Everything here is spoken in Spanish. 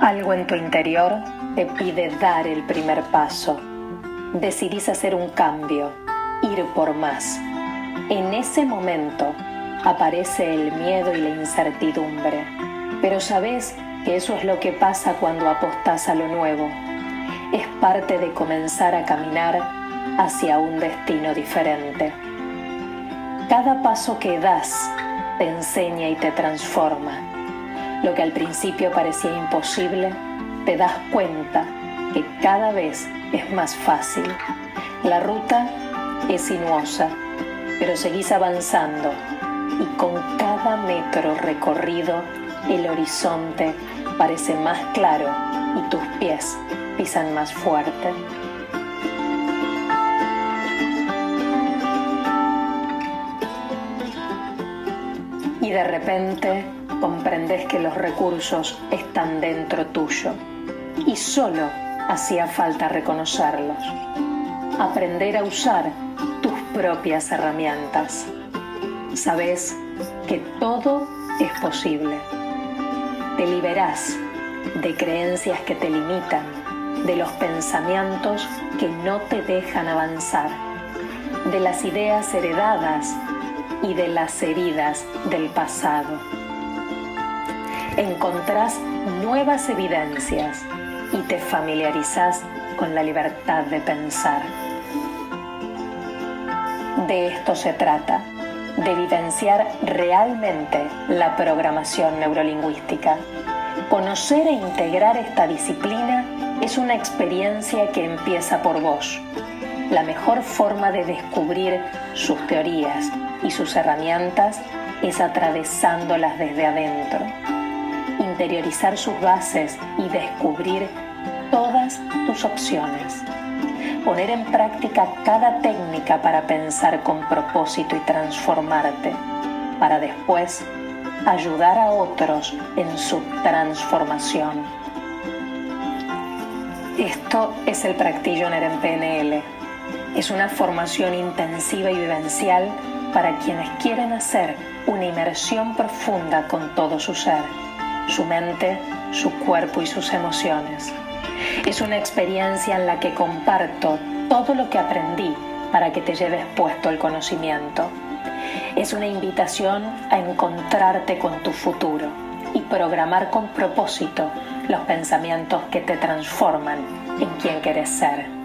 Algo en tu interior te pide dar el primer paso. Decidís hacer un cambio, ir por más. En ese momento aparece el miedo y la incertidumbre, pero sabes que eso es lo que pasa cuando apostás a lo nuevo. Es parte de comenzar a caminar hacia un destino diferente. Cada paso que das te enseña y te transforma. Lo que al principio parecía imposible, te das cuenta que cada vez es más fácil. La ruta es sinuosa, pero seguís avanzando y con cada metro recorrido el horizonte parece más claro y tus pies pisan más fuerte. Y de repente comprendes que los recursos están dentro tuyo y solo hacía falta reconocerlos. Aprender a usar tus propias herramientas. Sabes que todo es posible. Te liberás de creencias que te limitan, de los pensamientos que no te dejan avanzar, de las ideas heredadas y de las heridas del pasado. Encontrás nuevas evidencias y te familiarizas con la libertad de pensar. De esto se trata, de evidenciar realmente la programación neurolingüística. Conocer e integrar esta disciplina es una experiencia que empieza por vos. La mejor forma de descubrir sus teorías y sus herramientas es atravesándolas desde adentro interiorizar sus bases y descubrir todas tus opciones. Poner en práctica cada técnica para pensar con propósito y transformarte, para después ayudar a otros en su transformación. Esto es el Practitioner en PNL. Es una formación intensiva y vivencial para quienes quieren hacer una inmersión profunda con todo su ser su mente, su cuerpo y sus emociones. Es una experiencia en la que comparto todo lo que aprendí para que te lleves puesto el conocimiento. Es una invitación a encontrarte con tu futuro y programar con propósito los pensamientos que te transforman en quien quieres ser.